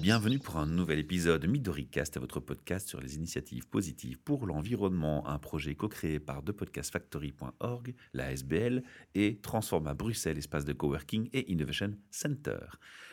Bienvenue pour un nouvel épisode MidoriCast, votre podcast sur les initiatives positives pour l'environnement, un projet co-créé par thepodcastfactory.org, la SBL et Transforma Bruxelles, espace de coworking et innovation center.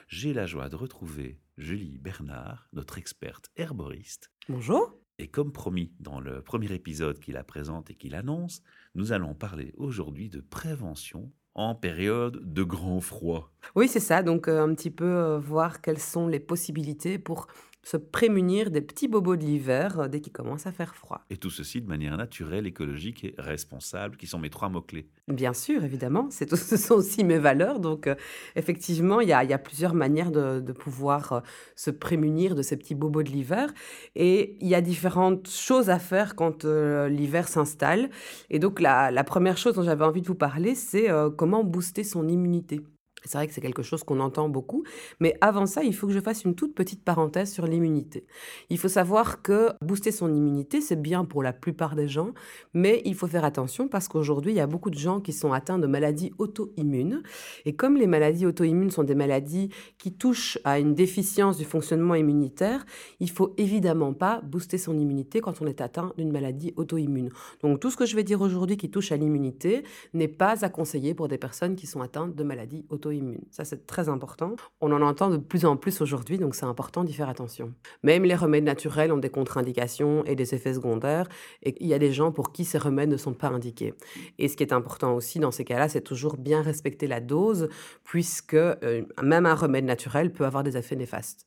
J'ai la joie de retrouver Julie Bernard, notre experte herboriste. Bonjour. Et comme promis dans le premier épisode qu'il la présente et qu'il annonce, nous allons parler aujourd'hui de prévention en période de grand froid. Oui, c'est ça. Donc, euh, un petit peu euh, voir quelles sont les possibilités pour se prémunir des petits bobos de l'hiver euh, dès qu'il commence à faire froid. Et tout ceci de manière naturelle, écologique et responsable, qui sont mes trois mots-clés. Bien sûr, évidemment, c'est, ce sont aussi mes valeurs. Donc, euh, effectivement, il y, a, il y, a, plusieurs manières de, de pouvoir euh, se prémunir de ces petits bobos de l'hiver. Et il y a différentes choses à faire quand l'hiver s'installe. Et donc, la, la, première chose dont j'avais envie de vous parler, c'est comment booster son immunité. C'est vrai que c'est quelque chose qu'on entend beaucoup, mais avant ça, il faut que je fasse une toute petite parenthèse sur l'immunité. Il faut savoir que booster son immunité, c'est bien pour la plupart des gens, mais il faut faire attention parce qu'aujourd'hui, il y a beaucoup de gens qui sont atteints de maladies auto-immunes. Et comme les maladies auto-immunes sont des maladies qui touchent à une déficience du fonctionnement immunitaire, il faut évidemment pas booster son immunité quand on est atteint d'une maladie auto-immune. Donc tout ce que je vais dire aujourd'hui qui touche à l'immunité n'est pas à conseiller pour des personnes qui sont atteintes de maladies auto-immunes. Ça, c'est très important. On en entend de plus en plus aujourd'hui, donc c'est important d'y faire attention. Même les remèdes naturels ont des contre-indications et des effets secondaires, et il y a des gens pour qui ces remèdes ne sont pas indiqués. Et ce qui est important aussi dans ces cas-là, c'est toujours bien respecter la dose, puisque euh, même un remède naturel peut avoir des effets néfastes.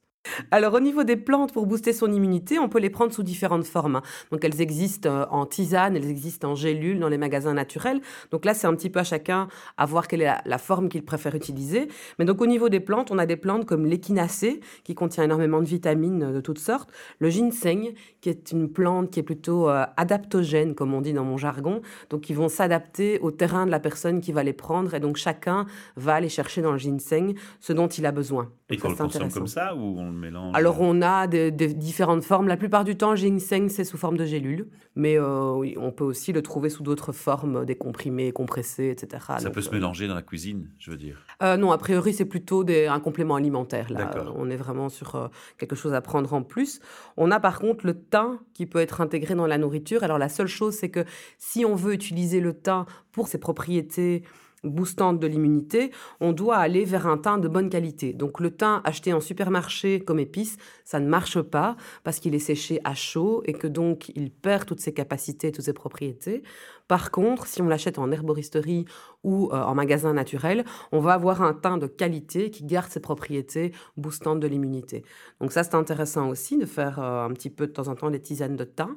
Alors au niveau des plantes, pour booster son immunité, on peut les prendre sous différentes formes. Hein. Donc elles existent euh, en tisane, elles existent en gélule dans les magasins naturels. Donc là, c'est un petit peu à chacun à voir quelle est la, forme qu'il préfère utiliser. Mais donc au niveau des plantes, on a des plantes comme l'échinacée, qui contient énormément de vitamines euh, de toutes sortes. Le ginseng, qui est une plante qui est plutôt euh, adaptogène, comme on dit dans mon jargon. Donc ils vont s'adapter au terrain de la personne qui va les prendre. Et donc chacun va aller chercher dans le ginseng ce dont il a besoin. Et qu'on le consomme comme ça ou on alors, on a des, différentes formes. La plupart du temps, ginseng, c'est sous forme de gélule. Mais euh, on peut aussi le trouver sous d'autres formes, des comprimés, compressés, etc. Ça peut se euh, mélanger dans la cuisine, je veux dire euh, Non, a priori, c'est plutôt des, un complément alimentaire. Là. On est vraiment sur quelque chose à prendre en plus. On a par contre le thym qui peut être intégré dans la nourriture. Alors, la seule chose, c'est que si on veut utiliser le thym pour ses propriétés boostante de l'immunité, on doit aller vers un thym de bonne qualité. Donc le thym acheté en supermarché comme épice, ça ne marche pas parce qu'il est séché à chaud et que donc il perd toutes ses capacités, toutes ses propriétés. Par contre, si on l'achète en herboristerie ou euh, en magasin naturel, on va avoir un thym de qualité qui garde ses propriétés boostantes de l'immunité. Donc ça, c'est intéressant aussi de faire euh, un petit peu de temps en temps des tisanes de thym.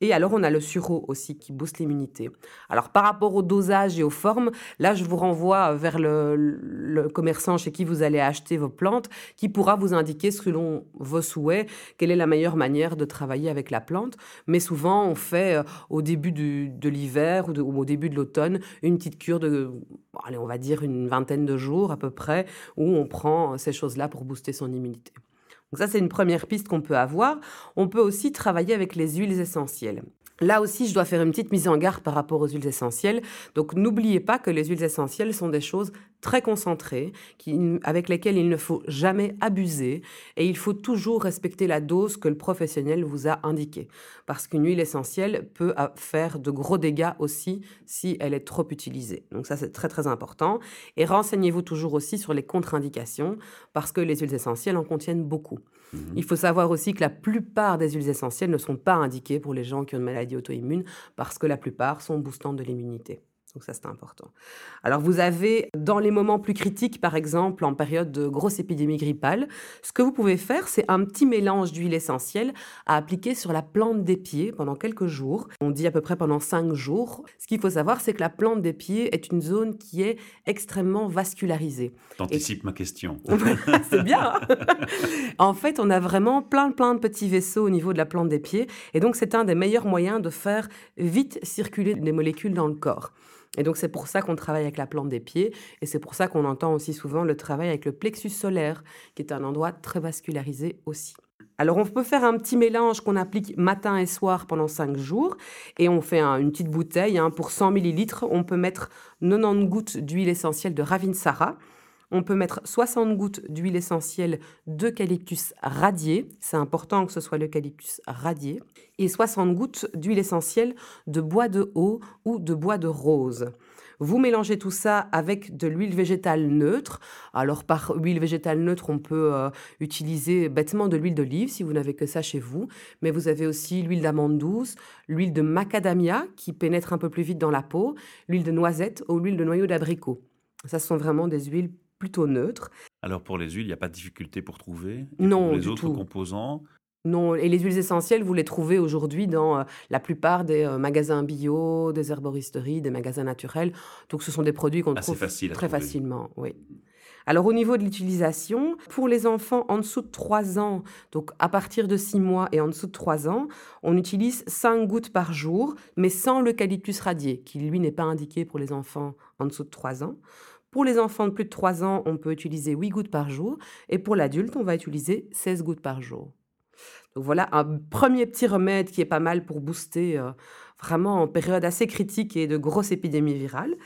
Et alors, on a le sureau aussi qui booste l'immunité. Alors, par rapport au dosage et aux formes, là, je vous renvoie vers le, commerçant chez qui vous allez acheter vos plantes, qui pourra vous indiquer selon vos souhaits quelle est la meilleure manière de travailler avec la plante. Mais souvent, on fait euh, au début de l'hiver ou, au début de l'automne une petite cure de, allez, on va dire une vingtaine de jours à peu près, où on prend ces choses-là pour booster son immunité. Donc ça, c'est une première piste qu'on peut avoir. On peut aussi travailler avec les huiles essentielles. Là aussi, je dois faire une petite mise en garde par rapport aux huiles essentielles. Donc, n'oubliez pas que les huiles essentielles sont des choses très concentrées, avec lesquelles il ne faut jamais abuser, et il faut toujours respecter la dose que le professionnel vous a indiquée. Parce qu'une huile essentielle peut faire de gros dégâts aussi si elle est trop utilisée. Donc ça, c'est très très important. Et renseignez-vous toujours aussi sur les contre-indications, parce que les huiles essentielles en contiennent beaucoup. Mmh il faut savoir aussi que la plupart des huiles essentielles ne sont pas indiquées pour les gens qui ont une maladie auto-immune parce que la plupart sont boostantes de l'immunité. Donc ça, c'est important. Alors vous avez, dans les moments plus critiques, par exemple en période de grosse épidémie grippale, ce que vous pouvez faire, c'est un petit mélange d'huile essentielle à appliquer sur la plante des pieds pendant quelques jours. On dit à peu près pendant cinq jours. Ce qu'il faut savoir, c'est que la plante des pieds est une zone qui est extrêmement vascularisée. T'anticipes ma question. c'est bien. Hein. en fait, on a vraiment plein, plein de petits vaisseaux au niveau de la plante des pieds. Et donc, c'est un des meilleurs moyens de faire vite circuler des molécules dans le corps. Et donc c'est pour ça qu'on travaille avec la plante des pieds et c'est pour ça qu'on entend aussi souvent le travail avec le plexus solaire, qui est un endroit très vascularisé aussi. Alors on peut faire un petit mélange qu'on applique matin et soir pendant 5 jours et on fait une petite bouteille hein, pour 100 millilitres. On peut mettre 90 gouttes d'huile essentielle de Ravinsara on peut mettre 60 gouttes d'huile essentielle d'eucalyptus radié, c'est important que ce soit l'eucalyptus radié, et 60 gouttes d'huile essentielle de bois de haut ou de bois de rose. Vous mélangez tout ça avec de l'huile végétale neutre. Alors par huile végétale neutre, on peut euh, utiliser bêtement de l'huile d'olive si vous n'avez que ça chez vous. Mais vous avez aussi l'huile d'amande douce, l'huile de macadamia qui pénètre un peu plus vite dans la peau, l'huile de noisette ou l'huile de noyau d'abricot. Ça, ce sont vraiment des huiles plutôt neutres. Alors pour les huiles, il n'y a pas de difficulté pour trouver Non, pour les du autres tout. composants? Non, et les huiles essentielles, vous les trouvez aujourd'hui dans euh, la plupart des euh, magasins bio, des herboristeries, des magasins naturels. Donc, ce sont des produits qu'on Assez trouve facile à très trouver. facilement. Oui. Alors, au niveau de l'utilisation, pour les enfants en dessous de 3 ans, donc à partir de 6 mois et en dessous de 3 ans, on utilise 5 gouttes par jour, mais sans l'eucalyptus radié, qui lui n'est pas indiqué pour les enfants en dessous de 3 ans. Pour les enfants de plus de 3 ans, on peut utiliser 8 gouttes par jour, et pour l'adulte, on va utiliser 16 gouttes par jour. Donc voilà un premier petit remède qui est pas mal pour booster euh, vraiment en période assez critique et de grosse épidémie virale.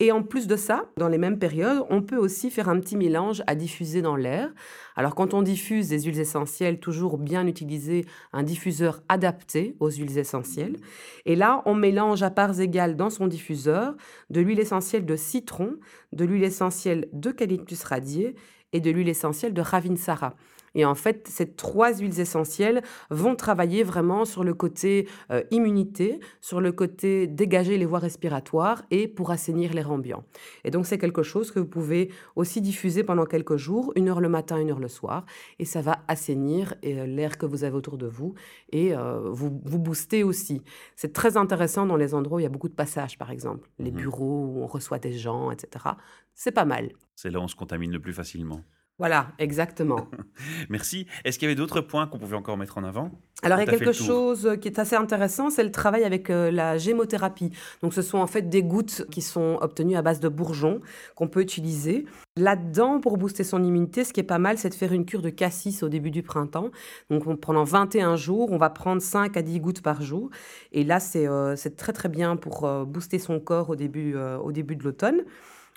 Et en plus de ça, dans les mêmes périodes, on peut aussi faire un petit mélange à diffuser dans l'air. Alors quand on diffuse des huiles essentielles, toujours bien utiliser un diffuseur adapté aux huiles essentielles. Et là, on mélange à parts égales dans son diffuseur de l'huile essentielle de citron, de l'huile essentielle d'eucalyptus radié et de l'huile essentielle de Ravinsara. Et en fait, ces trois huiles essentielles vont travailler vraiment sur le côté euh, immunité, sur le côté dégager les voies respiratoires et pour assainir l'air ambiant. Et donc, c'est quelque chose que vous pouvez aussi diffuser pendant quelques jours, une heure le matin, une heure le soir, et ça va assainir euh, l'air que vous avez autour de vous et euh, vous, vous booster aussi. C'est très intéressant dans les endroits où il y a beaucoup de passages, par exemple, les Mhm. bureaux où on reçoit des gens, etc. C'est pas mal. C'est là où on se contamine le plus facilement. Voilà, exactement. Merci. Est-ce qu'il y avait d'autres points qu'on pouvait encore mettre en avant? Alors, il y a quelque chose qui est assez intéressant, c'est le travail avec euh, la gémothérapie. Donc, ce sont en fait des gouttes qui sont obtenues à base de bourgeons qu'on peut utiliser. Là-dedans, pour booster son immunité, ce qui est pas mal, c'est de faire une cure de cassis au début du printemps. Donc, on- pendant 21 jours, on va prendre 5 à 10 gouttes par jour. Et là, c'est euh, très très bien pour euh, booster son corps au début, au début de l'automne.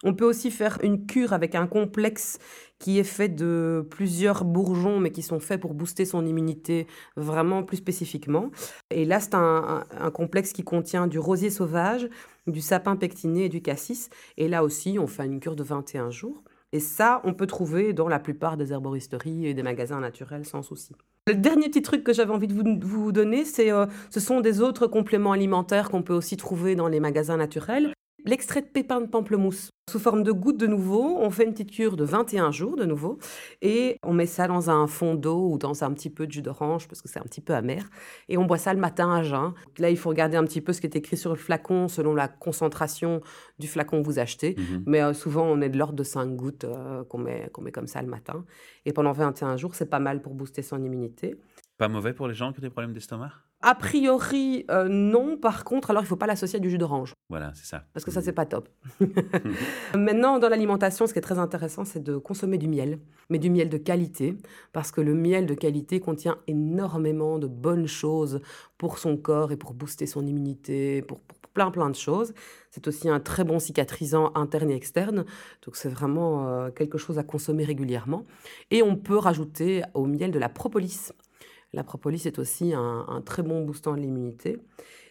On peut aussi faire une cure avec un complexe qui est fait de plusieurs bourgeons, mais qui sont faits pour booster son immunité vraiment plus spécifiquement. Et là, c'est un, complexe qui contient du rosier sauvage, du sapin pectiné et du cassis. Et là aussi, on fait une cure de 21 jours. Et ça, on peut trouver dans la plupart des herboristeries et des magasins naturels sans souci. Le dernier petit truc que j'avais envie de vous, vous donner, c'est, euh, ce sont des autres compléments alimentaires qu'on peut aussi trouver dans les magasins naturels. L'extrait de pépins de pamplemousse, sous forme de gouttes de nouveau, on fait une petite cure de 21 jours de nouveau, et on met ça dans un fond d'eau ou dans un petit peu de jus d'orange, parce que c'est un petit peu amer, et on boit ça le matin à jeun. Là, il faut regarder un petit peu ce qui est écrit sur le flacon, selon la concentration du flacon que vous achetez. Mhm. Mais euh, souvent, on est de l'ordre de 5 gouttes euh, qu'on met, qu'on met comme ça le matin. Et pendant 21 jours, c'est pas mal pour booster son immunité. Pas mauvais pour les gens qui ont des problèmes d'estomac? A priori, euh, non. Par contre, alors il ne faut pas l'associer à du jus d'orange, Voilà, c'est ça. parce que ça, c'est pas top. Maintenant, dans l'alimentation, ce qui est très intéressant, c'est de consommer du miel, mais du miel de qualité, parce que le miel de qualité contient énormément de bonnes choses pour son corps et pour booster son immunité, pour, pour plein plein de choses. C'est aussi un très bon cicatrisant interne et externe, donc c'est vraiment euh, quelque chose à consommer régulièrement. Et on peut rajouter au miel de la propolis. La propolis est aussi un, un très bon boostant de l'immunité.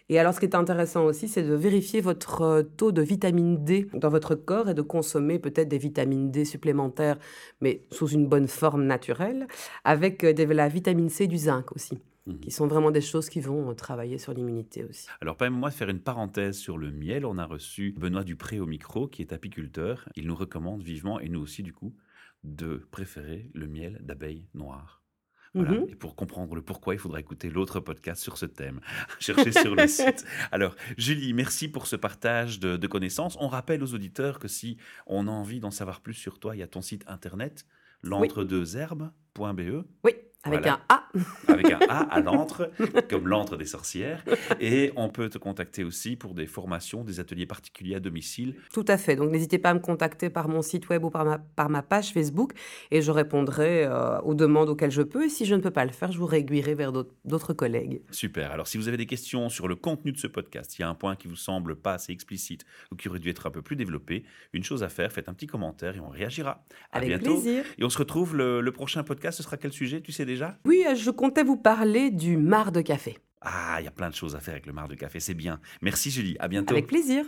Et alors, ce qui est intéressant aussi, c'est de vérifier votre taux de vitamine D dans votre corps et de consommer peut-être des vitamines D supplémentaires, mais sous une bonne forme naturelle, avec euh, de la vitamine C et du zinc aussi, Mhm. qui sont vraiment des choses qui vont euh, travailler sur l'immunité aussi. Alors, permettez-moi de faire une parenthèse sur le miel. On a reçu Benoît Dupré au micro, qui est apiculteur. Il nous recommande vivement, et nous aussi du coup, de préférer le miel d'abeille noire. Voilà. Mhm. Et pour comprendre le pourquoi, il faudra écouter l'autre podcast sur ce thème. Cherchez sur le site. Alors, Julie, merci pour ce partage de, de connaissances. On rappelle aux auditeurs que si on a envie d'en savoir plus sur toi, il y a ton site internet, l'entre-deux-herbes. .be. Oui, avec un A. Avec un A à l'antre, comme l'antre des sorcières. Et on peut te contacter aussi pour des formations, des ateliers particuliers à domicile. Tout à fait. Donc n'hésitez pas à me contacter par mon site web ou par ma, par ma page Facebook et je répondrai euh, aux demandes auxquelles je peux. Et si je ne peux pas le faire, je vous réguillerai vers d'autres collègues. Super. Alors si vous avez des questions sur le contenu de ce podcast, il y a un point qui vous semble pas assez explicite ou qui aurait dû être un peu plus développé, une chose à faire, faites un petit commentaire et on réagira. Avec bientôt. plaisir. Et on se retrouve le, le prochain podcast. Ce sera quel sujet Tu sais déjà? Oui, je comptais vous parler du mar de café. Ah, il y a plein de choses à faire avec le mar de café, c'est bien. Merci Julie, à bientôt. Avec plaisir.